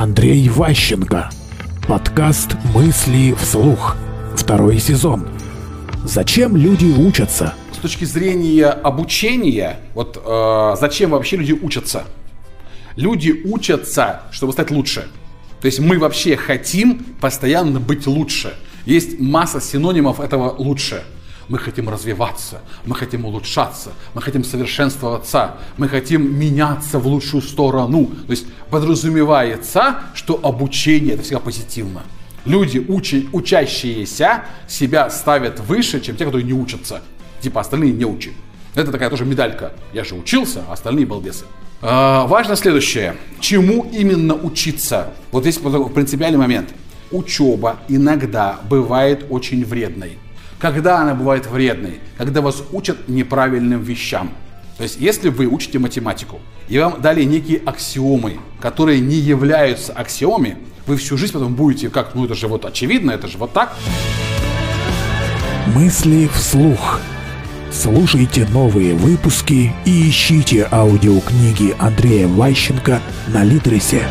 Андрей Ващенко. Подкаст «Мысли вслух». Второй сезон. Зачем люди учатся? С точки зрения обучения, вот э, зачем вообще люди учатся? Люди учатся, чтобы стать лучше. То есть мы вообще хотим постоянно быть лучше. Есть масса синонимов этого лучше. Мы хотим развиваться, мы хотим улучшаться, мы хотим совершенствоваться, мы хотим меняться в лучшую сторону. То есть подразумевается, что обучение это всегда позитивно. Люди, учи, учащиеся, себя ставят выше, чем те, которые не учатся. Типа остальные не учат. Это такая тоже медалька. Я же учился, а остальные балбесы. А, важно следующее. Чему именно учиться? Вот здесь принципиальный момент. Учеба иногда бывает очень вредной. Когда она бывает вредной? Когда вас учат неправильным вещам. То есть, если вы учите математику, и вам дали некие аксиомы, которые не являются аксиомами, вы всю жизнь потом будете как, ну это же вот очевидно, это же вот так. Мысли вслух. Слушайте новые выпуски и ищите аудиокниги Андрея Ващенко на Литресе.